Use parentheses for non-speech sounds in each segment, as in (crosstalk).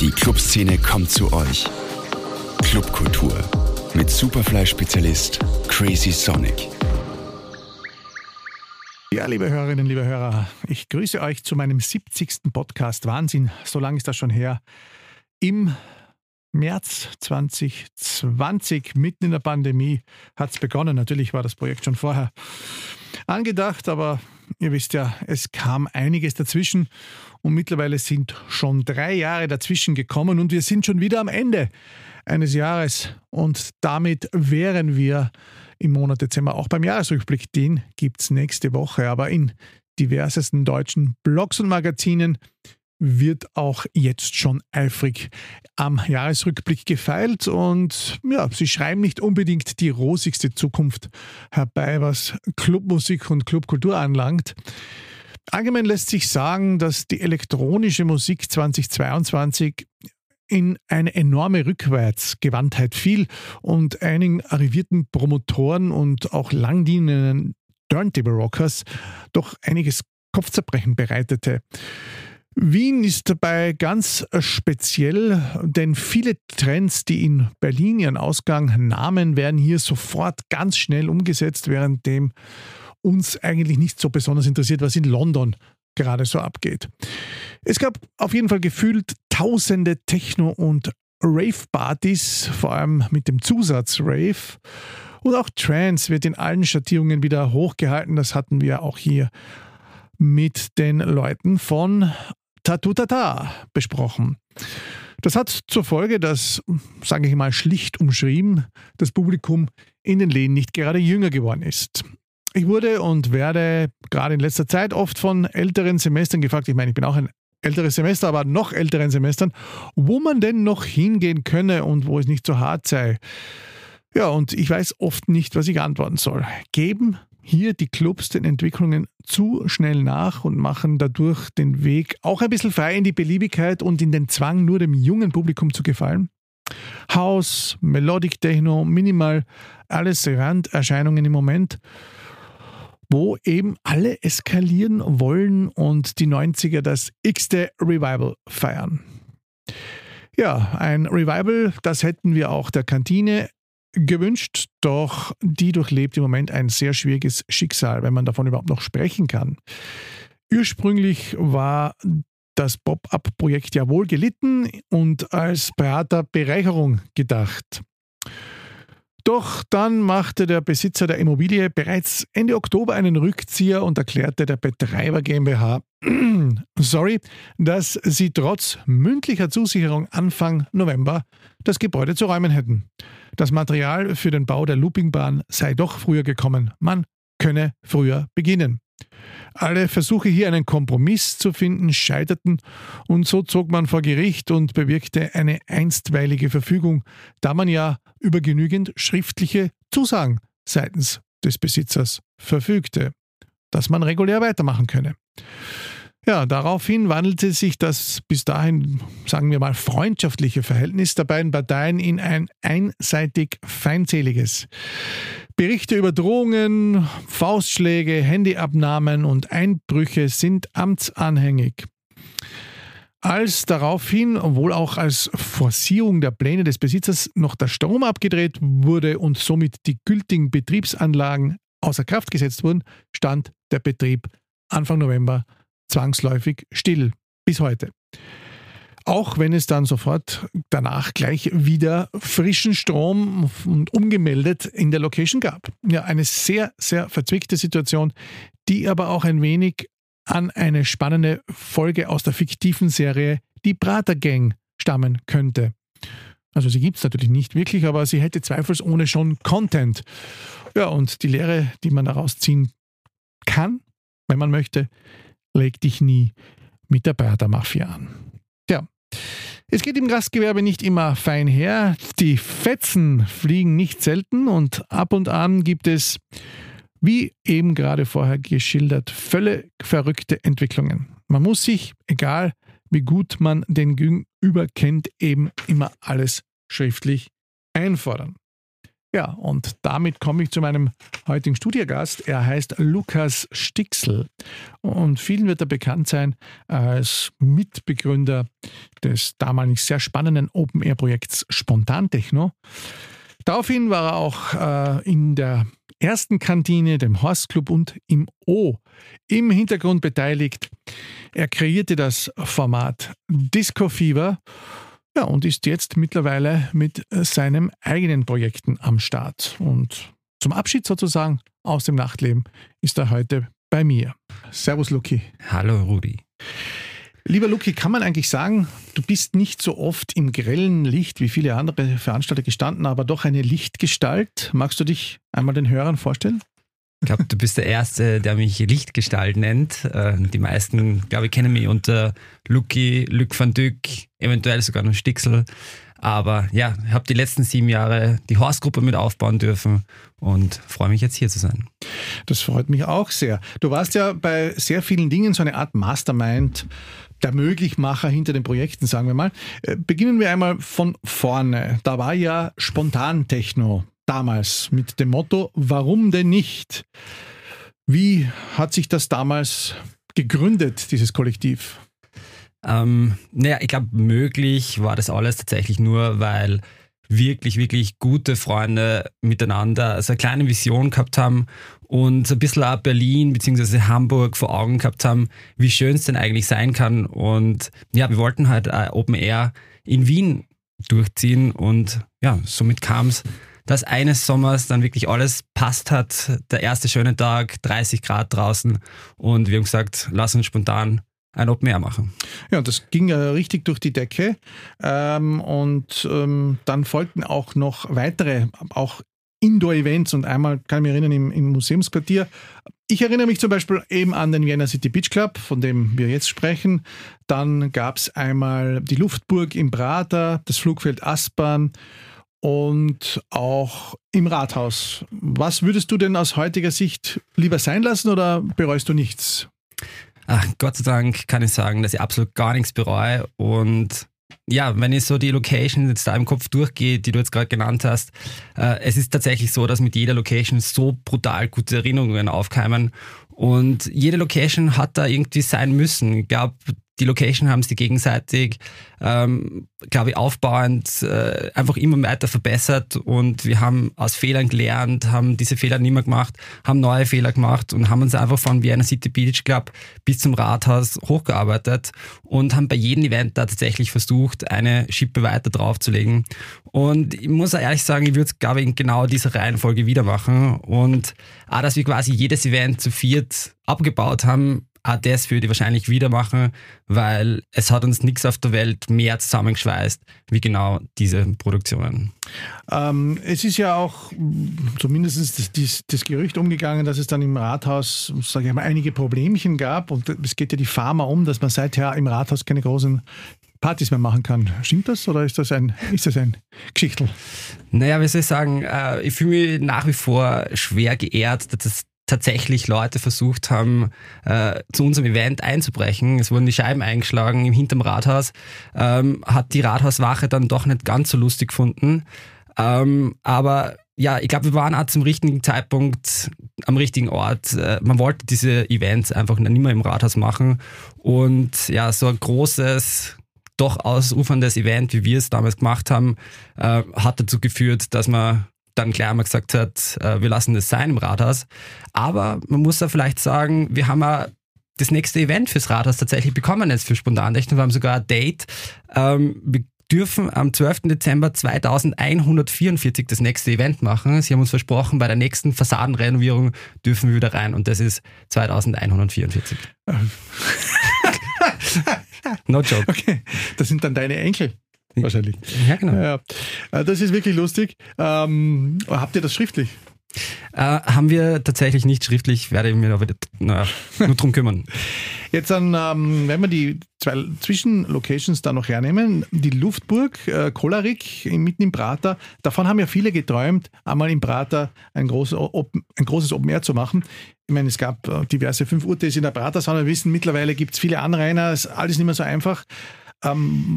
Die Clubszene kommt zu euch. Clubkultur mit Superfly-Spezialist Crazy Sonic. Ja, liebe Hörerinnen, liebe Hörer, ich grüße euch zu meinem 70. Podcast. Wahnsinn, so lange ist das schon her. Im März 2020, mitten in der Pandemie, hat es begonnen. Natürlich war das Projekt schon vorher angedacht, aber ihr wisst ja, es kam einiges dazwischen und mittlerweile sind schon drei Jahre dazwischen gekommen und wir sind schon wieder am Ende eines Jahres und damit wären wir im Monat Dezember auch beim Jahresrückblick. Den gibt es nächste Woche, aber in diversesten deutschen Blogs und Magazinen wird auch jetzt schon eifrig am Jahresrückblick gefeilt und ja, sie schreiben nicht unbedingt die rosigste Zukunft herbei, was Clubmusik und Clubkultur anlangt. Allgemein lässt sich sagen, dass die elektronische Musik 2022 in eine enorme Rückwärtsgewandtheit fiel und einigen arrivierten Promotoren und auch langdienenden Turntable Rockers doch einiges Kopfzerbrechen bereitete. Wien ist dabei ganz speziell, denn viele Trends, die in Berlin ihren Ausgang nahmen, werden hier sofort ganz schnell umgesetzt, währenddem uns eigentlich nicht so besonders interessiert, was in London gerade so abgeht. Es gab auf jeden Fall gefühlt tausende Techno- und Rave-Partys, vor allem mit dem Zusatz Rave. Und auch Trance wird in allen Schattierungen wieder hochgehalten. Das hatten wir auch hier mit den Leuten von Tatutata besprochen. Das hat zur Folge, dass, sage ich mal schlicht umschrieben, das Publikum in den Läden nicht gerade jünger geworden ist. Ich wurde und werde gerade in letzter Zeit oft von älteren Semestern gefragt, ich meine, ich bin auch ein älteres Semester, aber noch älteren Semestern, wo man denn noch hingehen könne und wo es nicht so hart sei. Ja, und ich weiß oft nicht, was ich antworten soll. Geben hier die Clubs den Entwicklungen zu schnell nach und machen dadurch den Weg auch ein bisschen frei in die Beliebigkeit und in den Zwang, nur dem jungen Publikum zu gefallen? House, Melodic Techno, Minimal, alles Randerscheinungen im Moment wo eben alle eskalieren wollen und die 90er das x-te Revival feiern. Ja, ein Revival, das hätten wir auch der Kantine gewünscht, doch die durchlebt im Moment ein sehr schwieriges Schicksal, wenn man davon überhaupt noch sprechen kann. Ursprünglich war das Pop-up-Projekt ja wohl gelitten und als Prater-Bereicherung gedacht. Doch dann machte der Besitzer der Immobilie bereits Ende Oktober einen Rückzieher und erklärte der Betreiber GmbH, (clears throat) sorry, dass sie trotz mündlicher Zusicherung Anfang November das Gebäude zu räumen hätten. Das Material für den Bau der Loopingbahn sei doch früher gekommen. Man könne früher beginnen. Alle Versuche hier einen Kompromiss zu finden scheiterten und so zog man vor Gericht und bewirkte eine einstweilige Verfügung, da man ja über genügend schriftliche Zusagen seitens des Besitzers verfügte, dass man regulär weitermachen könne. Ja, daraufhin wandelte sich das bis dahin, sagen wir mal, freundschaftliche Verhältnis der beiden Parteien in ein einseitig feindseliges. Berichte über Drohungen, Faustschläge, Handyabnahmen und Einbrüche sind amtsanhängig. Als daraufhin, wohl auch als Forcierung der Pläne des Besitzers, noch der Strom abgedreht wurde und somit die gültigen Betriebsanlagen außer Kraft gesetzt wurden, stand der Betrieb Anfang November zwangsläufig still bis heute. Auch wenn es dann sofort danach gleich wieder frischen Strom und umgemeldet in der Location gab. Ja, eine sehr, sehr verzwickte Situation, die aber auch ein wenig an eine spannende Folge aus der fiktiven Serie Die Prater Gang stammen könnte. Also sie gibt es natürlich nicht wirklich, aber sie hätte zweifelsohne schon Content. Ja, und die Lehre, die man daraus ziehen kann, wenn man möchte, leg dich nie mit der Prater Mafia an. Es geht im Gastgewerbe nicht immer fein her. Die Fetzen fliegen nicht selten und ab und an gibt es, wie eben gerade vorher geschildert, völlig verrückte Entwicklungen. Man muss sich, egal wie gut man den Gegenüber kennt, eben immer alles schriftlich einfordern. Ja, und damit komme ich zu meinem heutigen Studiogast. Er heißt Lukas Stixel und vielen wird er bekannt sein als Mitbegründer des damals sehr spannenden Open-Air-Projekts Spontantechno. Daraufhin war er auch äh, in der ersten Kantine, dem Horst Club und im O im Hintergrund beteiligt. Er kreierte das Format Disco Fever ja, und ist jetzt mittlerweile mit äh, seinen eigenen Projekten am Start. Und zum Abschied sozusagen aus dem Nachtleben ist er heute bei mir. Servus, Luki. Hallo, Rudi. Lieber Luki, kann man eigentlich sagen, du bist nicht so oft im grellen Licht wie viele andere Veranstalter gestanden, aber doch eine Lichtgestalt. Magst du dich einmal den Hörern vorstellen? Ich glaube, du bist der Erste, der mich Lichtgestalt nennt. Äh, die meisten, glaube ich, kennen mich unter Lucky, Luc van Dyck, eventuell sogar noch Stixel. Aber ja, ich habe die letzten sieben Jahre die Horstgruppe mit aufbauen dürfen und freue mich jetzt hier zu sein. Das freut mich auch sehr. Du warst ja bei sehr vielen Dingen so eine Art Mastermind, der Möglichmacher hinter den Projekten, sagen wir mal. Äh, beginnen wir einmal von vorne. Da war ja Spontan-Techno damals mit dem Motto, warum denn nicht? Wie hat sich das damals gegründet, dieses Kollektiv? Ähm, naja, ich glaube, möglich war das alles tatsächlich nur, weil wirklich, wirklich gute Freunde miteinander so eine kleine Vision gehabt haben und so ein bisschen auch Berlin bzw. Hamburg vor Augen gehabt haben, wie schön es denn eigentlich sein kann. Und ja, wir wollten halt Open Air in Wien durchziehen und ja, somit kam es dass eines Sommers dann wirklich alles passt hat. Der erste schöne Tag, 30 Grad draußen und wir haben gesagt, lass uns spontan ein Open Air machen. Ja, das ging ja richtig durch die Decke. Ähm, und ähm, dann folgten auch noch weitere, auch Indoor-Events und einmal kann ich mich erinnern im, im, Museumsquartier. Ich erinnere mich zum Beispiel eben an den Vienna City Beach Club, von dem wir jetzt sprechen. Dann gab es einmal die Luftburg im Prater, das Flugfeld Aspern und auch im Rathaus. Was würdest du denn aus heutiger Sicht lieber sein lassen oder bereust du nichts? Ach, Gott sei Dank kann ich sagen, dass ich absolut gar nichts bereue. Und ja, wenn ich so die Location jetzt da im Kopf durchgehe, die du jetzt gerade genannt hast, äh, es ist tatsächlich so, dass mit jeder Location so brutal gute Erinnerungen aufkeimen. Und jede Location hat da irgendwie sein müssen. Ich glaube, die Location haben sie gegenseitig, ähm, glaube ich, aufbauend äh, einfach immer weiter verbessert und wir haben aus Fehlern gelernt, haben diese Fehler nicht mehr gemacht, haben neue Fehler gemacht und haben uns einfach von Vienna City Beach Club bis zum Rathaus hochgearbeitet und haben bei jedem Event da tatsächlich versucht, eine Schippe weiter draufzulegen. Und ich muss auch ehrlich sagen, ich würde es, glaube ich, in genau dieser Reihenfolge wieder machen und auch, dass wir quasi jedes Event zu viert abgebaut haben, auch das würde ich wahrscheinlich wieder machen, weil es hat uns nichts auf der Welt mehr zusammengeschweißt, wie genau diese Produktionen. Ähm, es ist ja auch zumindest das, das, das, Gerücht umgegangen, dass es dann im Rathaus, sage ich mal, einige Problemchen gab und es geht ja die Pharma um, dass man seither im Rathaus keine großen Partys mehr machen kann. Stimmt das oder ist das ein, ist das ein Geschichtel? Naja, wie soll ich sagen, äh, ich fühle mich nach wie vor schwer geehrt, dass tatsächlich Leute versucht haben, äh, zu unserem Event einzubrechen. Es wurden die Scheiben eingeschlagen im hinterm Rathaus. Ähm, hat die Rathauswache dann doch nicht ganz so lustig gefunden. Ähm, aber ja, ich glaube, wir waren auch zum richtigen Zeitpunkt am richtigen Ort. Äh, man wollte diese Events einfach nicht mehr im Rathaus machen. Und ja, so ein großes, doch ausuferndes Event, wie wir es damals gemacht haben, äh, hat dazu geführt, dass man dann gleich einmal gesagt hat, äh, wir lassen das sein im Rathaus. Aber man muss da vielleicht sagen, wir haben ja das nächste Event fürs Rathaus tatsächlich bekommen jetzt für Spontantechnik. Wir haben sogar ein Date. Ähm, wir dürfen am 12. Dezember 2144 das nächste Event machen. Sie haben uns versprochen, bei der nächsten Fassadenrenovierung dürfen wir wieder rein und das ist 2144. (laughs) no joke. Okay, das sind dann deine Enkel. Wahrscheinlich. Ja, genau. Ja, äh, das ist wirklich lustig. Ähm, habt ihr das schriftlich? Äh, haben wir tatsächlich nicht schriftlich, werde ich mir aber naja, nur drum kümmern. (laughs) Jetzt dann, ähm, wenn wir die zwei Zwischenlocations da noch hernehmen, die Luftburg, äh, Kolarik mitten im Prater, davon haben ja viele geträumt, einmal im Prater ein, großes, ein großes Open Air zu machen. Ich meine, es gab äh, diverse 5 Uhr in der Prater, sondern wir wissen, mittlerweile gibt es viele Anrainer, ist alles nicht mehr so einfach. Ähm,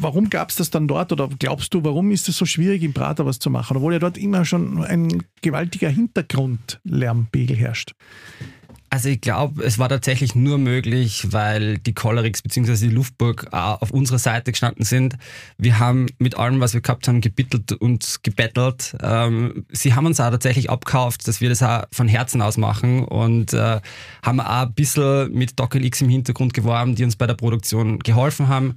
warum gab es das dann dort oder glaubst du, warum ist es so schwierig im Prater was zu machen, obwohl ja dort immer schon ein gewaltiger Hintergrundlärmpegel herrscht? Also ich glaube, es war tatsächlich nur möglich, weil die Cholerix bzw. die Luftburg auf unserer Seite gestanden sind. Wir haben mit allem, was wir gehabt haben, gebittelt und gebettelt. Ähm, sie haben uns auch tatsächlich abkauft, dass wir das auch von Herzen aus machen und äh, haben auch ein bisschen mit DocLX im Hintergrund geworben, die uns bei der Produktion geholfen haben.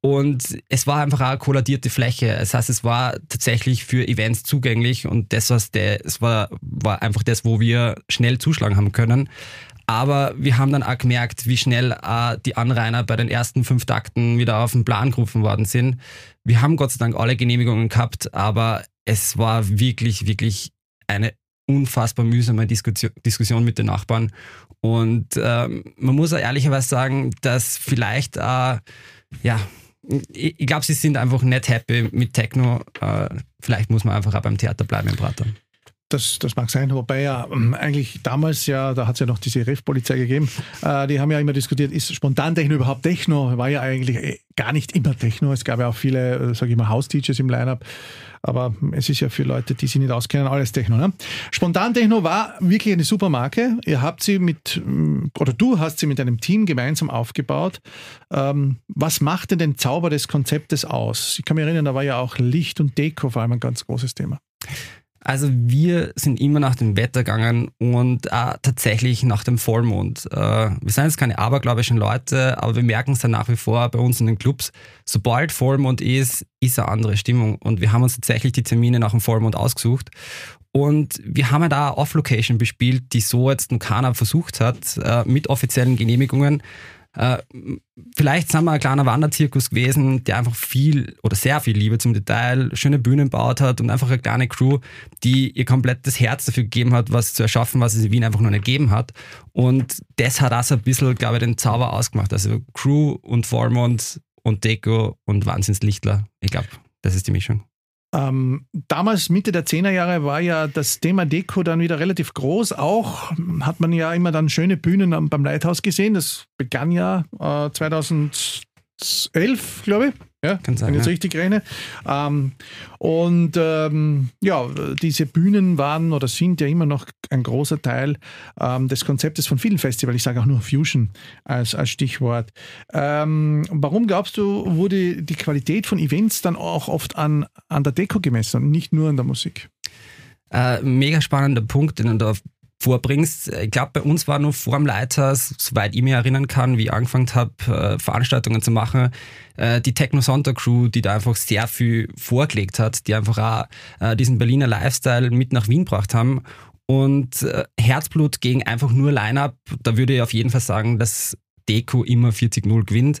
Und es war einfach eine kolladierte Fläche. Das heißt, es war tatsächlich für Events zugänglich und das, was der, es war, war einfach das, wo wir schnell zuschlagen haben können. Aber wir haben dann auch gemerkt, wie schnell äh, die Anrainer bei den ersten fünf Takten wieder auf den Plan gerufen worden sind. Wir haben Gott sei Dank alle Genehmigungen gehabt, aber es war wirklich, wirklich eine unfassbar mühsame Diskussion mit den Nachbarn. Und ähm, man muss auch ehrlicherweise sagen, dass vielleicht äh, ja, ich, glaube, sie sind einfach nicht happy mit Techno. Äh, vielleicht muss man einfach auch beim Theater bleiben im Prater. Das, das mag sein, wobei ja ähm, eigentlich damals ja, da hat es ja noch diese Ref-Polizei gegeben, äh, die haben ja immer diskutiert, ist Spontan-Techno überhaupt Techno? War ja eigentlich äh, gar nicht immer Techno. Es gab ja auch viele, äh, sage ich mal, House-DJs im Line-Up. Aber es ist ja für Leute, die sich nicht auskennen, alles Techno. Ne? Spontan Techno war wirklich eine super Marke. Ihr habt sie mit, mm, oder du hast sie mit einem Team gemeinsam aufgebaut. Ähm, was macht denn den Zauber des Konzeptes aus? Ich kann mich erinnern, da war ja auch Licht und Deko vor allem ein ganz großes Thema. Also wir sind immer nach dem Wetter gegangen und äh, tatsächlich nach dem Vollmond. Äh, wir sind jetzt keine abergläubischen Leute, aber wir merken es dann nach wie vor bei uns in den Clubs. Sobald Vollmond ist, ist eine andere Stimmung. Und wir haben uns tatsächlich die Termine nach dem Vollmond ausgesucht. Und wir haben ja da Off-Location bespielt, die so jetzt noch keiner versucht hat, äh, mit offiziellen Genehmigungen. Äh, vielleicht sind wir ein kleiner Wanderzirkus gewesen, der einfach viel oder sehr viel Liebe zum Detail, schöne Bühnen baut hat und einfach eine kleine Crew, die ihr komplettes Herz dafür gegeben hat, was zu erschaffen, was es in Wien einfach noch nicht gegeben hat. Und das hat auch ein bisschen, glaube ich, den Zauber ausgemacht. Also Crew und Vormond und Deko und Wahnsinnslichtler. Ich glaube, das ist die Mischung. Ähm, damals, Mitte der 10er Jahre, war ja das Thema Deko dann wieder relativ groß. Auch hat man ja immer dann schöne Bühnen beim Leithaus gesehen. Das begann ja äh, 2011, glaube ich. Ja, Kann sein, wenn ich jetzt ja. richtig rechne. Ähm, und ähm, ja, diese Bühnen waren oder sind ja immer noch ein großer Teil ähm, des Konzeptes von vielen Festivals. Ich sage auch nur Fusion als, als Stichwort. Ähm, warum glaubst du, wurde die Qualität von Events dann auch oft an, an der Deko gemessen und nicht nur an der Musik? Äh, mega spannender Punkt, den du da vorbringst. Ich glaube, bei uns war nur vor dem Leiters, soweit ich mich erinnern kann, wie ich angefangen habe, äh, Veranstaltungen zu machen, äh, die Techno Sonntag Crew, die da einfach sehr viel vorgelegt hat, die einfach auch äh, diesen Berliner Lifestyle mit nach Wien gebracht haben. Und Herzblut gegen einfach nur Line-Up, da würde ich auf jeden Fall sagen, dass Deko immer 40-0 gewinnt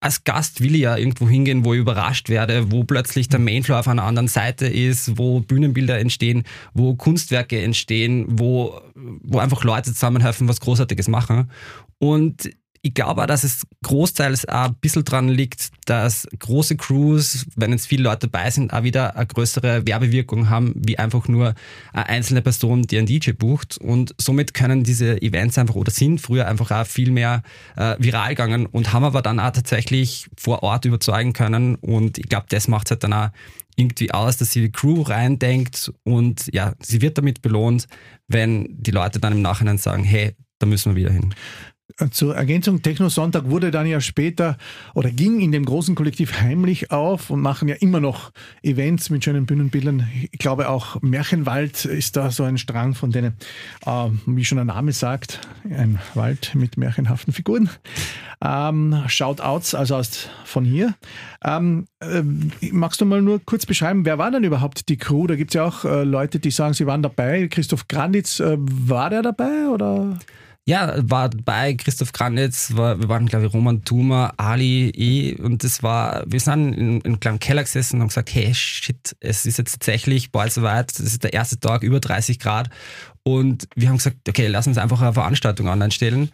als Gast will ich ja irgendwo hingehen, wo ich überrascht werde, wo plötzlich der Mainfloor auf einer anderen Seite ist, wo Bühnenbilder entstehen, wo Kunstwerke entstehen, wo, wo einfach Leute zusammenhelfen, was Großartiges machen. Und ich glaube auch, dass es großteils auch ein bisschen dran liegt, dass große Crews, wenn jetzt viele Leute dabei sind, auch wieder eine größere Werbewirkung haben, wie einfach nur eine einzelne Person, die einen DJ bucht. Und somit können diese Events einfach oder sind früher einfach auch viel mehr äh, viral gegangen und haben aber dann auch tatsächlich vor Ort überzeugen können. Und ich glaube, das macht es halt dann auch irgendwie aus, dass sie die Crew reindenkt und ja, sie wird damit belohnt, wenn die Leute dann im Nachhinein sagen, hey, da müssen wir wieder hin. Zur Ergänzung, Techno Sonntag wurde dann ja später oder ging in dem großen Kollektiv heimlich auf und machen ja immer noch Events mit schönen Bühnenbildern. Ich glaube auch Märchenwald ist da so ein Strang von denen, äh, wie schon der Name sagt, ein Wald mit märchenhaften Figuren. Ähm, Shoutouts, also aus, von hier. Ähm, äh, magst du mal nur kurz beschreiben, wer war denn überhaupt die Crew? Da gibt es ja auch äh, Leute, die sagen, sie waren dabei. Christoph Granditz, äh, war der dabei oder? Ja, war bei Christoph Kranitz, war, wir waren, glaube ich, Roman Thuma, Ali, ich, und das war, wir sind in, in einem kleinen Keller gesessen und haben gesagt, hey, shit, es ist jetzt tatsächlich bald soweit, es ist der erste Tag, über 30 Grad und wir haben gesagt, okay, lass uns einfach eine Veranstaltung online stellen.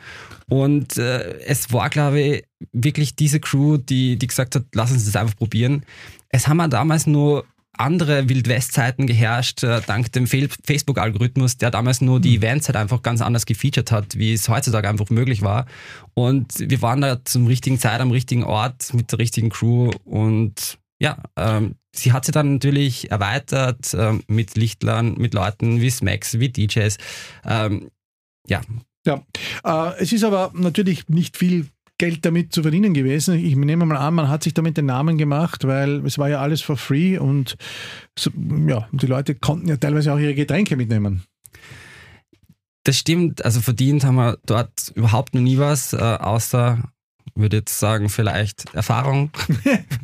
Und äh, es war, glaube ich, wirklich diese Crew, die, die gesagt hat, lass uns das einfach probieren. Es haben wir damals nur andere Wildwest-Zeiten geherrscht, äh, dank dem Facebook-Algorithmus, der damals nur die mhm. Events halt einfach ganz anders gefeatured hat, wie es heutzutage einfach möglich war. Und wir waren da zum richtigen Zeit am richtigen Ort mit der richtigen Crew und ja, ähm, sie hat sie dann natürlich erweitert äh, mit Lichtlern, mit Leuten wie Smacks, wie DJs. Ähm, ja. Ja, äh, es ist aber natürlich nicht viel Geld damit zu verdienen gewesen. Ich nehme mal an, man hat sich damit den Namen gemacht, weil es war ja alles for free und so, ja, die Leute konnten ja teilweise auch ihre Getränke mitnehmen. Das stimmt, also verdient haben wir dort überhaupt noch nie was, äh, außer würde jetzt sagen, vielleicht Erfahrung.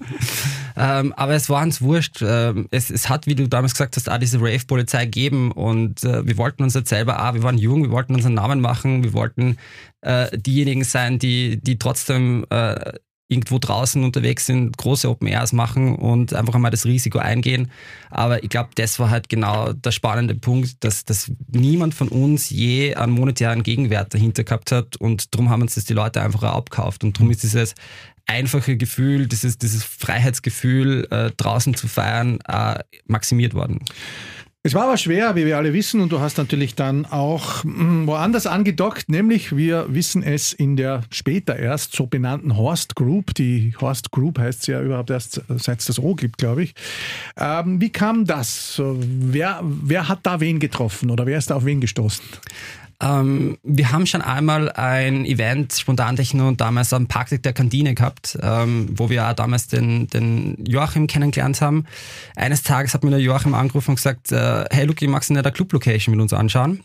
(laughs) ähm, aber es war uns wurscht. Ähm, es, es, hat, wie du damals gesagt hast, auch diese Rave-Polizei gegeben und äh, wir wollten uns jetzt selber auch, wir waren jung, wir wollten unseren Namen machen, wir wollten äh, diejenigen sein, die, die trotzdem äh, irgendwo draußen unterwegs sind, große Open Airs machen und einfach einmal das Risiko eingehen. Aber ich glaube, das war halt genau der spannende Punkt, dass, dass niemand von uns je einen monetären Gegenwert dahinter gehabt hat und darum haben uns das die Leute einfach auch abgekauft und darum ist dieses einfache Gefühl, dieses, dieses Freiheitsgefühl, äh, draußen zu feiern, äh, maximiert worden. Es war aber schwer, wie wir alle wissen, und du hast natürlich dann auch hm, woanders angedockt, nämlich wir wissen es in der später erst so benannten Horst Group. Die Horst Group heißt ja überhaupt erst, seit es das O gibt, glaube ich. Ähm, wie kam das? Wer, wer hat da wen getroffen oder wer ist da auf wen gestoßen? Ähm, wir haben schon einmal ein Event, Spontantechno, damals am Parkdeck der Kantine gehabt, ähm, wo wir auch damals den, den Joachim kennengelernt haben. Eines Tages hat mir der Joachim angerufen und gesagt, äh, hey Luki, magst du nicht eine Club-Location mit uns anschauen?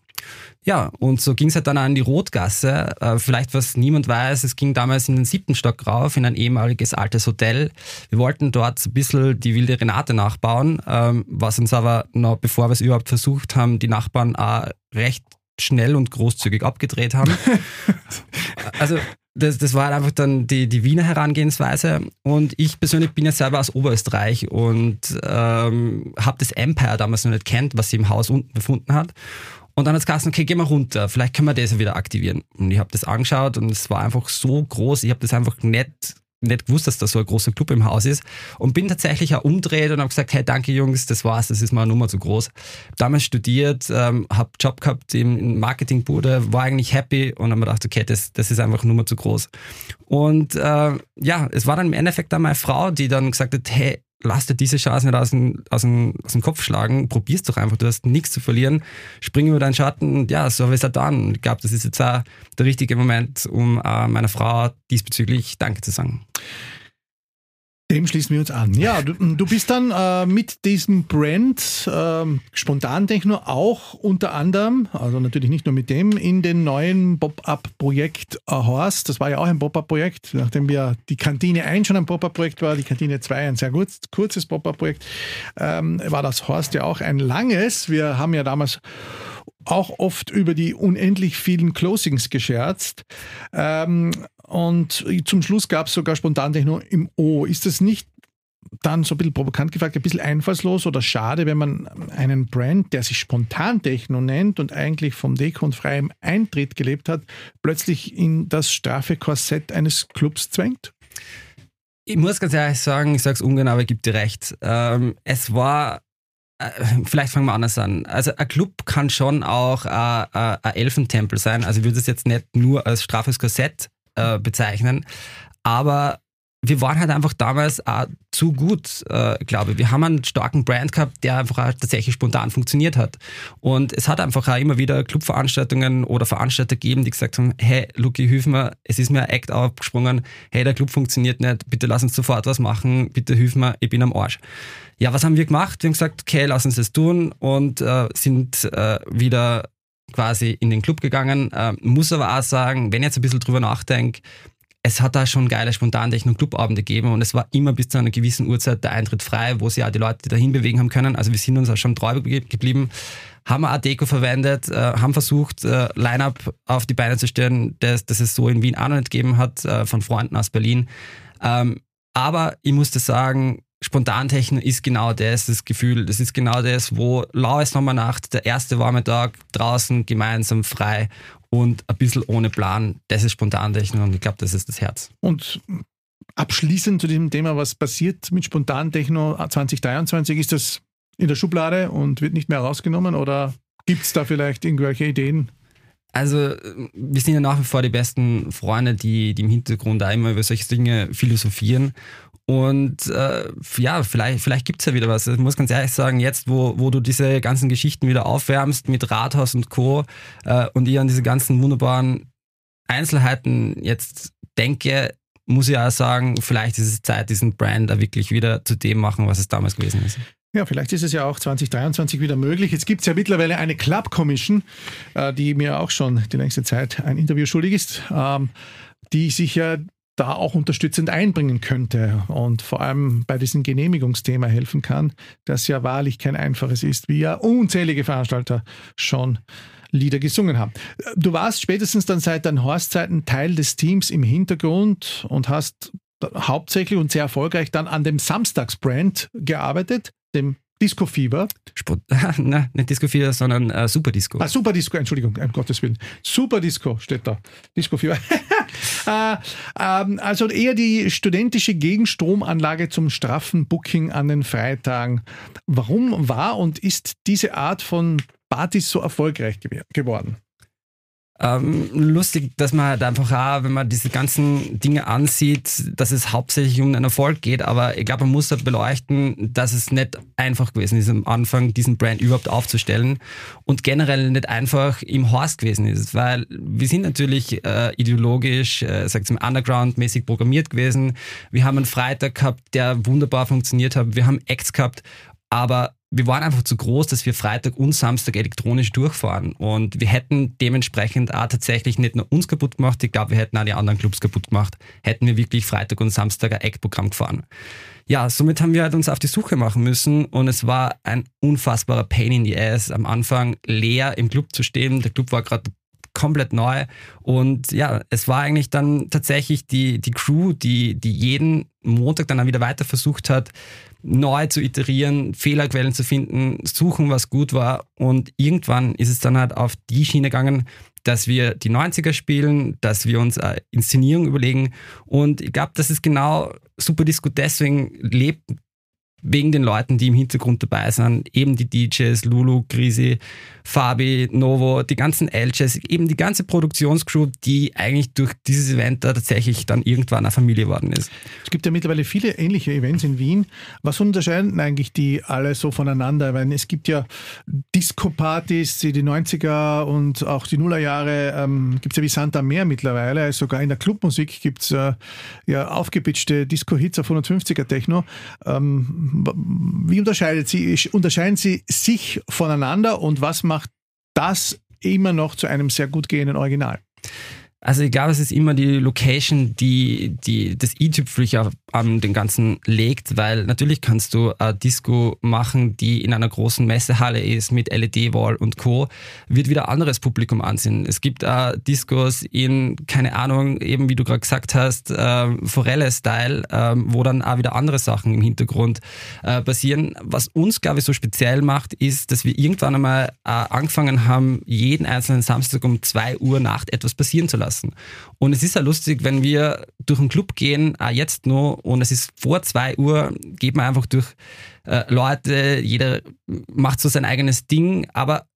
Ja, und so ging es halt dann an die Rotgasse. Äh, vielleicht, was niemand weiß, es ging damals in den siebten Stock rauf, in ein ehemaliges altes Hotel. Wir wollten dort ein bisschen die wilde Renate nachbauen, ähm, was uns aber noch, bevor wir es überhaupt versucht haben, die Nachbarn auch recht schnell und großzügig abgedreht haben. (laughs) also das, das war einfach dann die, die Wiener Herangehensweise. Und ich persönlich bin ja selber aus Oberösterreich und ähm, habe das Empire damals noch nicht kennt, was sie im Haus unten befunden hat. Und dann hat es gesagt, okay, geh mal runter, vielleicht können wir das ja wieder aktivieren. Und ich habe das angeschaut und es war einfach so groß, ich habe das einfach nicht nicht gewusst, dass da so ein großer Club im Haus ist und bin tatsächlich auch umdreht und habe gesagt, hey, danke Jungs, das war's, das ist mal Nummer zu groß. Damals studiert, ähm, habe Job gehabt im Marketingbude, war eigentlich happy und habe mir gedacht, okay, das, das ist einfach Nummer zu groß. Und äh, ja, es war dann im Endeffekt dann meine Frau, die dann gesagt hat, hey, lass dir diese Chance nicht aus dem, aus dem, aus dem Kopf schlagen, probier's doch einfach, du hast nichts zu verlieren, spring über deinen Schatten und ja, so habe ich es halt dann. Ich glaube, das ist jetzt auch der richtige Moment, um äh, meiner Frau diesbezüglich Danke zu sagen. Dem schließen wir uns an. Ja, du, du bist dann äh, mit diesem Brand äh, Spontantechno auch unter anderem, also natürlich nicht nur mit dem, in den neuen Pop-Up-Projekt Horst. Das war ja auch ein Pop-Up-Projekt, nachdem wir die Kantine 1 schon ein Pop-Up-Projekt war, die Kantine 2 ein sehr kurz, kurzes Pop-Up-Projekt, ähm, war das Horst ja auch ein langes. Wir haben ja damals auch oft über die unendlich vielen Closings gescherzt. Ähm, und zum Schluss gab es sogar Spontantechno im O. Ist das nicht dann so ein bisschen provokant gefragt, ein bisschen einfallslos oder schade, wenn man einen Brand, der sich Spontantechno nennt und eigentlich vom Deko und freiem Eintritt gelebt hat, plötzlich in das straffe Korsett eines Clubs zwängt? Ich muss ganz ehrlich sagen, ich sage es ungern, aber ich gebe dir recht. Ähm, es war äh, vielleicht fangen wir anders an. Also ein Club kann schon auch äh, äh, ein Elfentempel sein. Also ich würde es jetzt nicht nur als straffes Korsett äh, bezeichnen, aber wir waren halt einfach damals auch zu gut, äh, glaube ich. Wir haben einen starken Brand gehabt, der einfach tatsächlich spontan funktioniert hat. Und es hat einfach auch immer wieder Clubveranstaltungen oder Veranstalter gegeben, die gesagt haben, hey, Luki, hilf mir, es ist mir ein Act aufgesprungen, hey, der Club funktioniert nicht, bitte lass uns sofort was machen, bitte hilf mir, ich bin am Arsch. Ja, was haben wir gemacht? Wir haben gesagt, okay, lass uns das tun und äh, sind äh, wieder quasi in den Club gegangen. Äh, muss aber auch sagen, wenn ich jetzt ein bisschen drüber nachdenke, es hat da schon geile Spontantechno-Clubabende gegeben und es war immer bis zu einer gewissen Uhrzeit der Eintritt frei, wo sich auch die Leute dahin bewegen haben können. Also wir sind uns auch schon treu geblieben, haben auch Deko verwendet, äh, haben versucht, äh, Line-Up auf die Beine zu stellen, das, das es so in Wien auch noch nicht gegeben hat, äh, von Freunden aus Berlin. Ähm, aber ich musste sagen, Spontantechno ist genau das, das Gefühl. Das ist genau das, wo laues Sommernacht, der erste warme Tag, draußen gemeinsam frei und ein bisschen ohne Plan. Das ist Spontantechno und ich glaube, das ist das Herz. Und abschließend zu diesem Thema, was passiert mit Spontantechno 2023? Ist das in der Schublade und wird nicht mehr rausgenommen oder gibt es da vielleicht irgendwelche Ideen? Also wir sind ja nach wie vor die besten Freunde, die, die im Hintergrund auch immer über solche Dinge philosophieren. Und äh, ja, vielleicht, vielleicht gibt es ja wieder was. Ich muss ganz ehrlich sagen, jetzt, wo, wo du diese ganzen Geschichten wieder aufwärmst mit Rathaus und Co. Äh, und ich an diese ganzen wunderbaren Einzelheiten jetzt denke, muss ich auch sagen, vielleicht ist es Zeit, diesen Brand da wirklich wieder zu dem machen, was es damals gewesen ist. Ja, vielleicht ist es ja auch 2023 wieder möglich. Jetzt gibt es ja mittlerweile eine Club Commission, äh, die mir auch schon die längste Zeit ein Interview schuldig ist, ähm, die sich ja da auch unterstützend einbringen könnte und vor allem bei diesem Genehmigungsthema helfen kann, das ja wahrlich kein einfaches ist, wie ja unzählige Veranstalter schon Lieder gesungen haben. Du warst spätestens dann seit deinen Horstzeiten Teil des Teams im Hintergrund und hast hauptsächlich und sehr erfolgreich dann an dem Samstagsbrand gearbeitet, dem Disco Fever. Sport, (laughs) nein, nicht Disco Fever, sondern äh, Super Disco. Ah, Super Disco, Entschuldigung, um Gottes Willen. Super Disco steht da. Disco Fever. (laughs) äh, ähm, also eher die studentische Gegenstromanlage zum straffen Booking an den Freitagen. Warum war und ist diese Art von Partys so erfolgreich geworden? Ähm, lustig, dass man halt einfach auch, wenn man diese ganzen Dinge ansieht, dass es hauptsächlich um den Erfolg geht, aber ich glaube, man muss da beleuchten, dass es nicht einfach gewesen ist, am Anfang diesen Brand überhaupt aufzustellen und generell nicht einfach im Horst gewesen ist, weil wir sind natürlich äh, ideologisch, äh, sagt mal, underground-mäßig programmiert gewesen. Wir haben einen Freitag gehabt, der wunderbar funktioniert hat. Wir haben Acts gehabt, aber wir waren einfach zu groß, dass wir Freitag und Samstag elektronisch durchfahren. Und wir hätten dementsprechend auch tatsächlich nicht nur uns kaputt gemacht, ich glaube, wir hätten auch die anderen Clubs kaputt gemacht, hätten wir wirklich Freitag und Samstag ein Eckprogramm gefahren. Ja, somit haben wir halt uns auf die Suche machen müssen und es war ein unfassbarer Pain in the Ass, am Anfang leer im Club zu stehen. Der Club war gerade komplett neu. Und ja, es war eigentlich dann tatsächlich die, die Crew, die, die jeden Montag dann wieder weiter versucht hat, neu zu iterieren, Fehlerquellen zu finden, suchen, was gut war. Und irgendwann ist es dann halt auf die Schiene gegangen, dass wir die 90er spielen, dass wir uns eine Inszenierung überlegen. Und ich glaube, das ist genau Super Disco deswegen lebt wegen den Leuten, die im Hintergrund dabei sind, eben die DJs, Lulu, Grisi, Fabi, Novo, die ganzen LJs, eben die ganze Produktionscrew, die eigentlich durch dieses Event da tatsächlich dann irgendwann eine Familie geworden ist. Es gibt ja mittlerweile viele ähnliche Events in Wien. Was unterscheiden eigentlich die alle so voneinander? Weil es gibt ja Disco-Partys, die 90er und auch die Nullerjahre ähm, gibt es ja wie Santa Meer mittlerweile. Also sogar in der Clubmusik gibt es äh, ja aufgepitchte Disco-Hits auf 150er Techno. Ähm, wie unterscheidet sie, unterscheiden sie sich voneinander und was macht das immer noch zu einem sehr gut gehenden Original? Also ich glaube, es ist immer die Location, die, die das i-Tüpfelchen an den Ganzen legt, weil natürlich kannst du eine Disco machen, die in einer großen Messehalle ist mit LED-Wall und Co., wird wieder anderes Publikum ansehen. Es gibt auch Discos in, keine Ahnung, eben wie du gerade gesagt hast, äh, Forelle-Style, äh, wo dann auch wieder andere Sachen im Hintergrund äh, passieren. Was uns, glaube ich, so speziell macht, ist, dass wir irgendwann einmal äh, angefangen haben, jeden einzelnen Samstag um 2 Uhr Nacht etwas passieren zu lassen. Und es ist ja lustig, wenn wir durch einen Club gehen, auch jetzt noch, und es ist vor zwei Uhr, geht man einfach durch äh, Leute, jeder macht so sein eigenes Ding, aber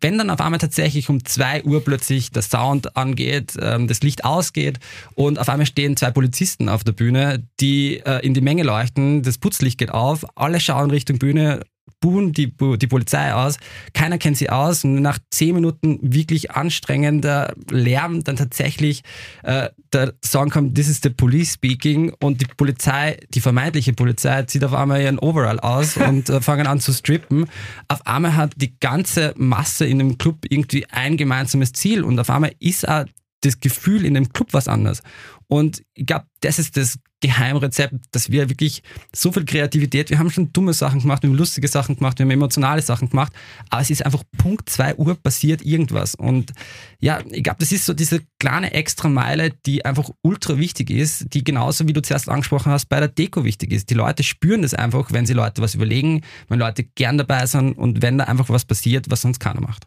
wenn dann auf einmal tatsächlich um zwei Uhr plötzlich der Sound angeht, ähm, das Licht ausgeht und auf einmal stehen zwei Polizisten auf der Bühne, die äh, in die Menge leuchten, das Putzlicht geht auf, alle schauen Richtung Bühne buhen die, die Polizei aus, keiner kennt sie aus und nach zehn Minuten wirklich anstrengender Lärm dann tatsächlich äh, der Song kommt, this is the police speaking und die Polizei, die vermeintliche Polizei zieht auf einmal ihren Overall aus (laughs) und äh, fangen an zu strippen. Auf einmal hat die ganze Masse in dem Club irgendwie ein gemeinsames Ziel und auf einmal ist auch das Gefühl in dem Club was anderes. Und ich glaube, das ist das Geheimrezept, dass wir wirklich so viel Kreativität, wir haben schon dumme Sachen gemacht, wir haben lustige Sachen gemacht, wir haben emotionale Sachen gemacht, aber es ist einfach Punkt 2 Uhr passiert irgendwas. Und ja, ich glaube, das ist so diese kleine extra Meile, die einfach ultra wichtig ist, die genauso wie du zuerst angesprochen hast, bei der Deko wichtig ist. Die Leute spüren das einfach, wenn sie Leute was überlegen, wenn Leute gern dabei sind und wenn da einfach was passiert, was sonst keiner macht.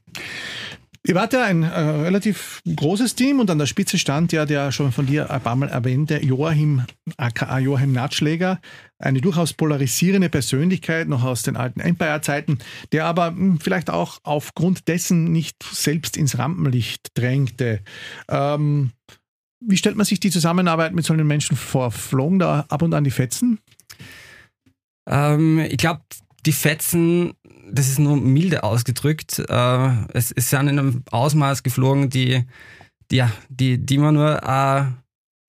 Ihr wart ja ein äh, relativ großes Team und an der Spitze stand ja der schon von dir ein paar Mal erwähnte Joachim, aka Joachim Natschläger, eine durchaus polarisierende Persönlichkeit noch aus den alten Empire-Zeiten, der aber mh, hm, vielleicht auch aufgrund dessen nicht selbst ins Rampenlicht drängte. Ähm, wie stellt man sich die Zusammenarbeit mit solchen Menschen vor? Flogen da ab und an die Fetzen? Ähm, ich glaube, die Fetzen das ist nur milde ausgedrückt. Äh, es, es sind in einem Ausmaß geflogen, die, die, ja, die, die man nur äh,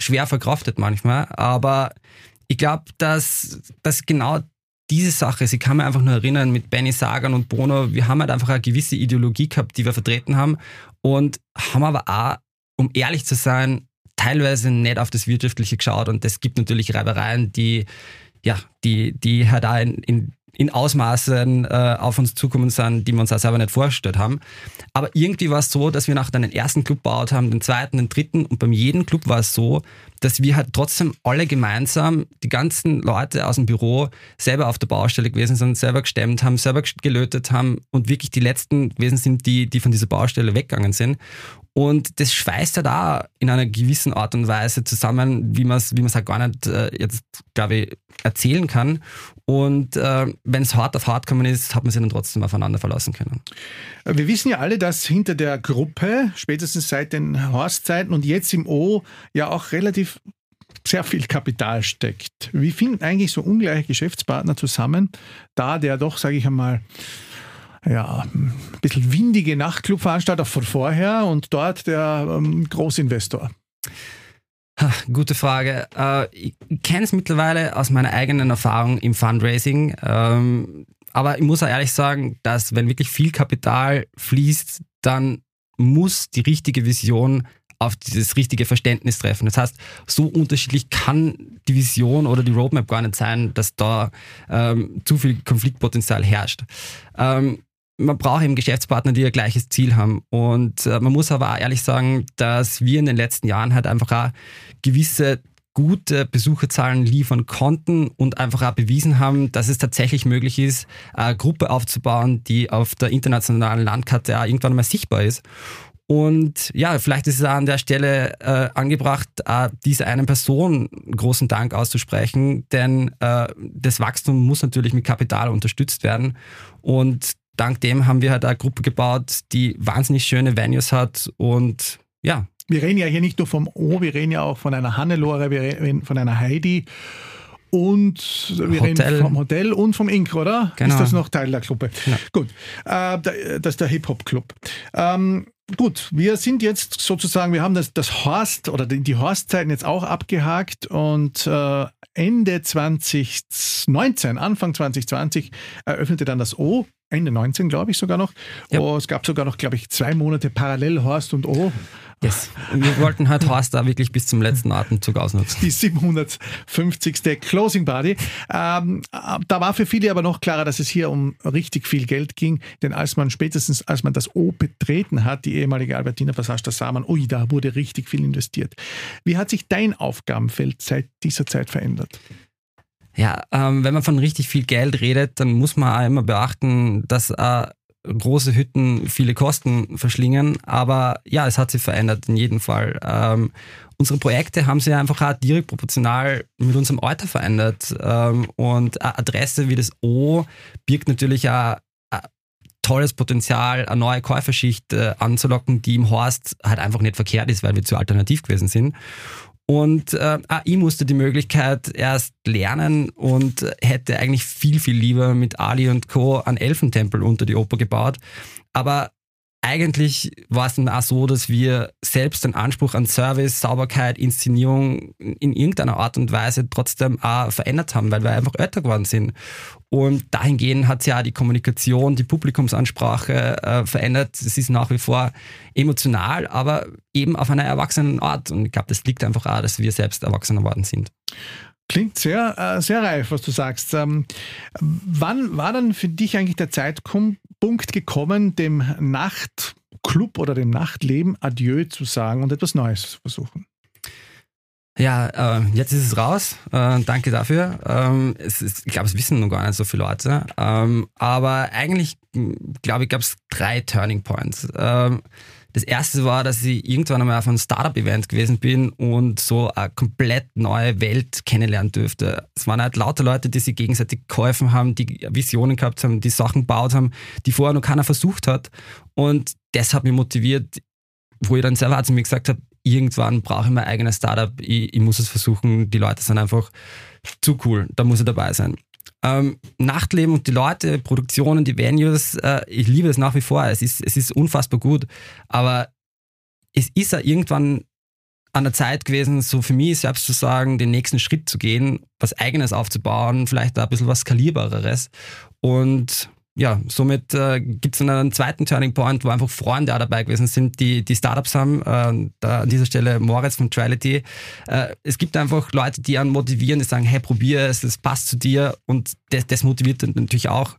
schwer verkraftet manchmal. Aber ich glaube, dass, dass genau diese Sache, sie kann mir einfach nur erinnern mit Benny Sagan und Bono, wir haben halt einfach eine gewisse Ideologie gehabt, die wir vertreten haben und haben aber auch, um ehrlich zu sein, teilweise nicht auf das Wirtschaftliche geschaut und es gibt natürlich Reibereien, die, ja, die, die halt auch in, in in Ausmaßen äh, auf uns zukommen sind, die wir uns auch selber nicht vorgestellt haben. Aber irgendwie war es so, dass wir nach den ersten Club gebaut haben, den zweiten, den dritten und beim jeden Club war es so, dass wir halt trotzdem alle gemeinsam, die ganzen Leute aus dem Büro, selber auf der Baustelle gewesen sind, selber gestemmt haben, selber gelötet haben und wirklich die letzten gewesen sind, die, die von dieser Baustelle weggegangen sind. Und das schweißt ja da in einer gewissen Art und Weise zusammen, wie man es wie halt gar nicht äh, jetzt, glaube ich, erzählen kann. Und äh, wenn es hart auf hart gekommen ist, hat man sich dann trotzdem aufeinander verlassen können. Wir wissen ja alle, dass hinter der Gruppe, spätestens seit den Horstzeiten und jetzt im O, ja auch relativ sehr viel Kapital steckt. Wie finden eigentlich so ungleiche Geschäftspartner zusammen, da der doch, sage ich einmal, ja, ein bisschen windige Nachtclubveranstalter von vorher und dort der ähm, Großinvestor? Gute Frage. Äh, ich kenne es mittlerweile aus meiner eigenen Erfahrung im Fundraising. Ähm, aber ich muss auch ehrlich sagen, dass wenn wirklich viel Kapital fließt, dann muss die richtige Vision auf dieses richtige Verständnis treffen. Das heißt, so unterschiedlich kann die Vision oder die Roadmap gar nicht sein, dass da ähm, zu viel Konfliktpotenzial herrscht. Ähm, man braucht eben Geschäftspartner, die ein gleiches Ziel haben. Und äh, man muss aber auch ehrlich sagen, dass wir in den letzten Jahren halt einfach auch gewisse gute Besucherzahlen liefern konnten und einfach auch bewiesen haben, dass es tatsächlich möglich ist, eine Gruppe aufzubauen, die auf der internationalen Landkarte auch irgendwann mal sichtbar ist. Und ja, vielleicht ist es an der Stelle äh, angebracht, äh, dieser einen Person großen Dank auszusprechen, denn äh, das Wachstum muss natürlich mit Kapital unterstützt werden. Und dank dem haben wir halt eine Gruppe gebaut, die wahnsinnig schöne Venues hat und ja. Wir reden ja hier nicht nur vom O, wir reden ja auch von einer Hannelore, wir reden von einer Heidi und wir Hotel. reden vom Hotel und vom Ink, oder? Genau. Ist das noch Teil der Gruppe? Ja. Gut, äh, das ist der Hip-Hop-Club. Ähm, gut, wir sind jetzt sozusagen, wir haben das, das Horst oder die Horstzeiten jetzt auch abgehakt und äh, Ende 2019, Anfang 2020 eröffnete dann das O Ende 19, glaube ich sogar noch. Ja. Oh, es gab sogar noch, glaube ich, zwei Monate parallel Horst und O. Yes. Wir wollten halt Horst da wirklich bis zum letzten Atemzug ausnutzen. Die 750. Closing Party. Ähm, da war für viele aber noch klarer, dass es hier um richtig viel Geld ging, denn als man spätestens, als man das O betreten hat, die ehemalige Albertina Passage, da sah man, ui, da wurde richtig viel investiert. Wie hat sich dein Aufgabenfeld seit dieser Zeit verändert? Ja, ähm, wenn man von richtig viel Geld redet, dann muss man auch immer beachten, dass äh, große Hütten viele Kosten verschlingen. Aber ja, es hat sich verändert in jedem Fall. Ähm, unsere Projekte haben sich einfach auch direkt proportional mit unserem Alter verändert. Ähm, und eine Adresse wie das O birgt natürlich auch tolles Potenzial, eine neue Käuferschicht äh, anzulocken, die im Horst halt einfach nicht verkehrt ist, weil wir zu alternativ gewesen sind. Und äh, AI musste die Möglichkeit erst lernen und hätte eigentlich viel, viel lieber mit Ali und Co. einen Elfentempel unter die Oper gebaut. Aber eigentlich war es dann auch so, dass wir selbst den Anspruch an Service, Sauberkeit, Inszenierung in irgendeiner Art und Weise trotzdem auch verändert haben, weil wir einfach älter geworden sind. Und dahingehend hat sich ja die Kommunikation, die Publikumsansprache äh, verändert. Es ist nach wie vor emotional, aber eben auf einer erwachsenen Art. Und ich glaube, das liegt einfach auch, dass wir selbst erwachsen geworden sind. Klingt sehr, äh, sehr reif, was du sagst. Ähm, wann war dann für dich eigentlich der Zeitpunkt gekommen, dem Nachtclub oder dem Nachtleben Adieu zu sagen und etwas Neues zu versuchen? Ja, äh, jetzt ist es raus. Äh, danke dafür. Ähm, ist, ich glaube, es wissen noch gar nicht so viele Leute. Ähm, aber eigentlich, glaube ich, gab es drei Turning Points. Ähm, das erste war, dass ich irgendwann einmal auf einem Startup-Event gewesen bin und so eine komplett neue Welt kennenlernen dürfte. Es waren halt lauter Leute, die sich gegenseitig geholfen haben, die Visionen gehabt haben, die Sachen gebaut haben, die vorher noch keiner versucht hat. Und das hat mich motiviert, wo ich dann selber zu mir gesagt habe, irgendwann brauche ich mein eigenes Startup, ich, ich muss es versuchen, die Leute sind einfach zu cool, da muss ich dabei sein. Ähm, Nachtleben und die Leute, Produktionen, die Venues, äh, ich liebe es nach wie vor. Es ist, es ist unfassbar gut. Aber es ist ja irgendwann an der Zeit gewesen, so für mich selbst zu sagen, den nächsten Schritt zu gehen, was Eigenes aufzubauen, vielleicht da ein bisschen was Skalierbareres. Und ja, somit äh, gibt es einen zweiten Turning Point, wo einfach Freunde auch dabei gewesen sind, die, die Startups haben. Äh, da an dieser Stelle Moritz von Trality. Äh, es gibt einfach Leute, die einen motivieren, die sagen, hey, probier es, es passt zu dir und das, das motiviert natürlich auch.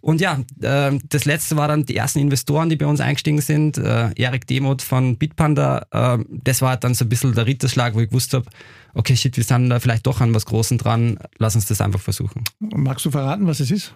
Und ja, äh, das letzte war dann die ersten Investoren, die bei uns eingestiegen sind. Äh, Erik Demuth von Bitpanda. Äh, das war dann so ein bisschen der Ritterschlag, wo ich gewusst habe, okay, shit, wir sind da vielleicht doch an was Großem dran, lass uns das einfach versuchen. Magst du verraten, was es ist?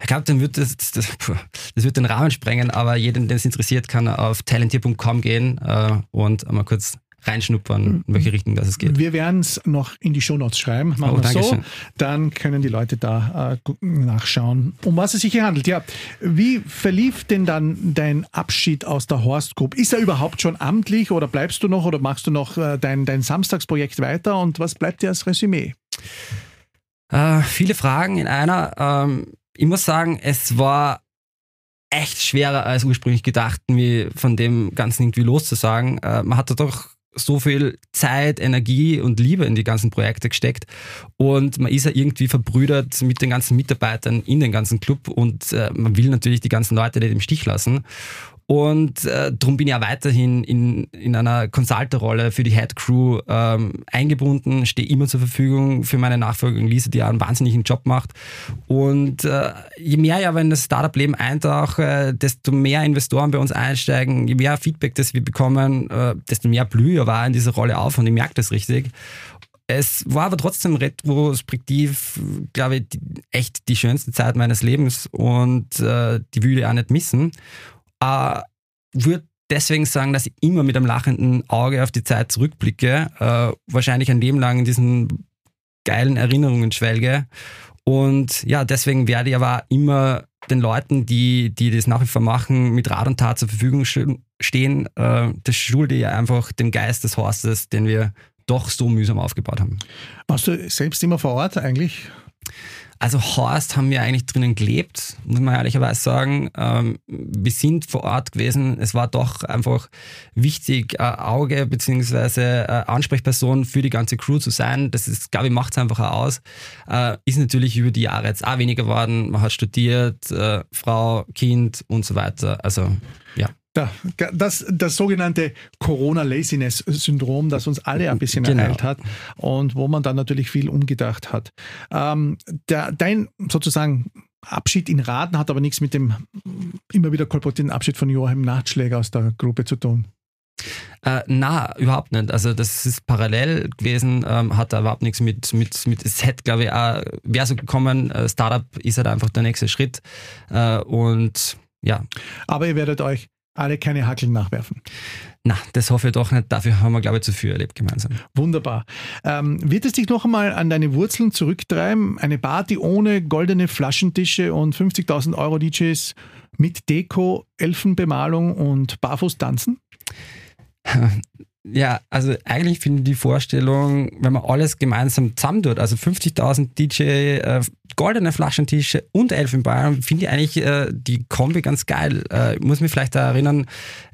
Ich glaube, dann wird das, das, das, wird den Rahmen sprengen, aber jeden, den es interessiert, kann auf talentier.com gehen äh, und mal kurz reinschnuppern, in welche Richtung das es geht. Wir werden es noch in die Shownotes schreiben. Machen oh, wir so. Schön. Dann können die Leute da äh, nachschauen, um was es sich hier handelt. Ja, wie verlief denn dann dein Abschied aus der Horst Group? Ist er überhaupt schon amtlich oder bleibst du noch oder machst du noch äh, dein, dein Samstagsprojekt weiter und was bleibt dir als Resümee? Äh, viele Fragen in einer. Ähm, ich muss sagen, es war echt schwerer als ursprünglich gedacht, mir von dem Ganzen irgendwie loszusagen. Äh, man hatte doch so viel Zeit, Energie und Liebe in die ganzen Projekte gesteckt und man ist ja irgendwie verbrüdert mit den ganzen Mitarbeitern in den ganzen Club und äh, man will natürlich die ganzen Leute nicht im Stich lassen. Und äh, darum bin ich ja weiterhin in, in einer Consulter-Rolle für die Head Crew ähm, eingebunden, stehe immer zur Verfügung für meine Nachfolgerin Lisa, die ja einen wahnsinnigen Job macht. Und äh, je mehr ja, wenn das Startup-Leben eintauche, desto mehr Investoren bei uns einsteigen, je mehr Feedback das wir bekommen, äh, desto mehr blühe ich war in dieser Rolle auf und ich merke das richtig. Es war aber trotzdem retrospektiv, glaube ich, echt die schönste Zeit meines Lebens und äh, die würde ich auch nicht missen. Äh, würde deswegen sagen, dass ich immer mit einem lachenden Auge auf die Zeit zurückblicke, äh, wahrscheinlich ein Leben lang in diesen geilen Erinnerungen schwelge. Und ja, deswegen werde ich aber immer den Leuten, die, die das nach wie vor machen, mit Rat und Tat zur Verfügung stehen. Äh, das schulde ja einfach dem Geist des Horstes, den wir doch so mühsam aufgebaut haben. Warst du selbst immer vor Ort eigentlich? Also Horst haben wir eigentlich drinnen gelebt, muss man ehrlicherweise sagen. Ähm, wir sind vor Ort gewesen. Es war doch einfach wichtig, Auge bzw. Ansprechperson für die ganze Crew zu sein. Das ist, glaube ich, macht es einfach aus. Äh, ist natürlich über die Jahre jetzt auch weniger geworden. Man hat studiert, äh, Frau, Kind und so weiter. Also ja. Das, das sogenannte Corona-Laziness-Syndrom, das uns alle ein bisschen genau. ereilt hat und wo man dann natürlich viel umgedacht hat. Ähm, der, dein sozusagen Abschied in Raten hat aber nichts mit dem immer wieder kolportierten Abschied von Joachim Nachtschläger aus der Gruppe zu tun. Äh, na, überhaupt nicht. Also das ist parallel gewesen, ähm, hat da überhaupt nichts mit, mit, mit es hätte, glaube ich, auch, wäre so gekommen, äh, Startup ist halt einfach der nächste Schritt äh, und ja. Aber ihr werdet euch alle keine Hackeln nachwerfen. Na, das hoffe ich doch nicht. Dafür haben wir, glaube ich, zu viel erlebt gemeinsam. Wunderbar. Ähm, wird es dich noch einmal an deine Wurzeln zurücktreiben? Eine Party ohne goldene Flaschentische und 50.000 Euro DJs mit Deko, Elfenbemalung und Barfuß tanzen? (laughs) Ja, also eigentlich finde ich die Vorstellung, wenn man alles gemeinsam zusammen tut, also 50.000 DJ, äh, goldene Flaschentische und Elfenbein, finde ich eigentlich äh, die Kombi ganz geil. Äh, ich muss mich vielleicht da erinnern,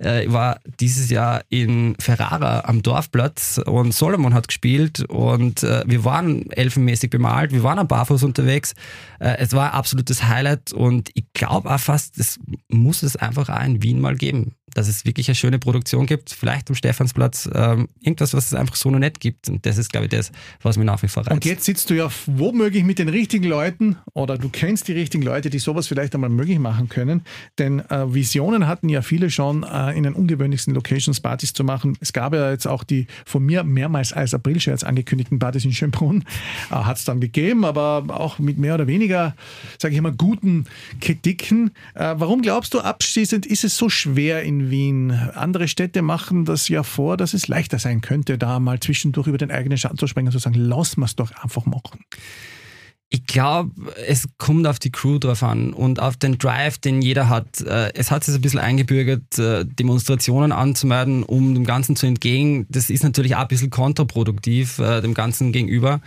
äh, ich war dieses Jahr in Ferrara am Dorfplatz und Solomon hat gespielt und äh, wir waren elfenmäßig bemalt, wir waren am Barfuß unterwegs. Äh, es war ein absolutes Highlight und ich glaube auch fast, es muss es einfach auch in Wien mal geben. Dass es wirklich eine schöne Produktion gibt, vielleicht am Stephansplatz, ähm, irgendwas, was es einfach so noch nicht gibt. Und das ist, glaube ich, das, was mir nach wie vor reizt. Und jetzt sitzt du ja womöglich mit den richtigen Leuten oder du kennst die richtigen Leute, die sowas vielleicht einmal möglich machen können. Denn äh, Visionen hatten ja viele schon, äh, in den ungewöhnlichsten Locations Partys zu machen. Es gab ja jetzt auch die von mir mehrmals als Aprilscherz angekündigten Partys in Schönbrunn. Äh, Hat es dann gegeben, aber auch mit mehr oder weniger, sage ich mal, guten Kritiken. Äh, warum glaubst du abschließend, ist es so schwer in Wien? Andere Städte machen das ja vor, dass es leichter sein könnte, da mal zwischendurch über den eigenen Schatten zu springen und zu sagen, lass wir es doch einfach machen. Ich glaube, es kommt auf die Crew drauf an und auf den Drive, den jeder hat. Äh, es hat sich ein bisschen eingebürgert, äh, Demonstrationen anzumelden, um dem Ganzen zu entgegen. Das ist natürlich auch ein bisschen kontraproduktiv äh, dem Ganzen gegenüber.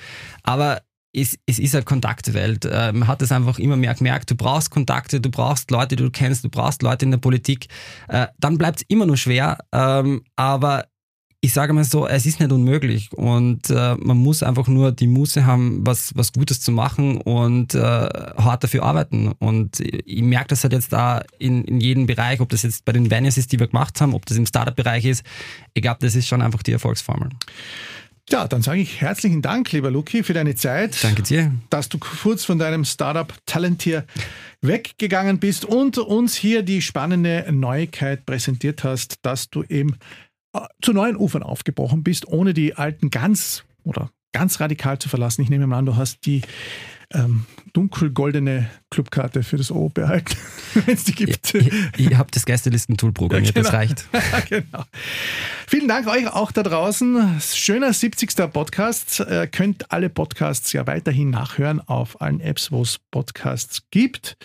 Aber es, es ist eine Kontaktewelt. Man hat es einfach immer mehr gemerkt. Du brauchst Kontakte, du brauchst Leute, die du kennst, du brauchst Leute in der Politik. Dann bleibt es immer nur schwer. Ähm, aber ich sage mal so, es ist nicht unmöglich und äh, man muss einfach nur die Muße haben, was, was Gutes zu machen und äh, hart dafür arbeiten. Und ich merke das halt jetzt da in, in jedem Bereich, ob das jetzt bei den Venues ist, die wir gemacht haben, ob das im Startup-Bereich ist. Ich glaube, das ist schon einfach die Erfolgsformel. Ja, dann sage ich herzlichen Dank, lieber Luki, für deine Zeit. Danke dir. Dass du kurz von deinem Startup Talentier weggegangen bist und uns hier die spannende Neuigkeit präsentiert hast, dass du eben zu neuen Ufern aufgebrochen bist, ohne die alten ganz oder ganz radikal zu verlassen. Ich nehme mal an, du hast die ähm, dunkelgoldene Clubkarte für das O behalten, (laughs) wenn es die gibt. Ich, ich, ich habe das Gästelisten-Tool programmiert, ja, genau. das reicht. (laughs) genau. Vielen Dank euch auch da draußen. Schöner 70. Podcast. Ihr könnt alle Podcasts ja weiterhin nachhören auf allen Apps, wo es Podcasts gibt.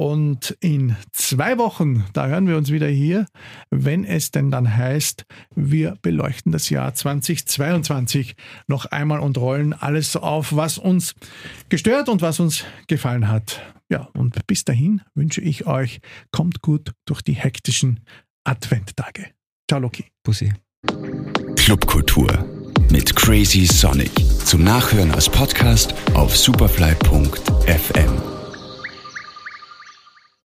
Und in zwei Wochen, da hören wir uns wieder hier, wenn es denn dann heißt, wir beleuchten das Jahr 2022 noch einmal und rollen alles auf, was uns gestört und was uns gefallen hat. Ja, und bis dahin wünsche ich euch, kommt gut durch die hektischen Adventtage. Ciao, Loki. Pussy. Clubkultur mit Crazy Sonic. Zum Nachhören als Podcast auf superfly.fm.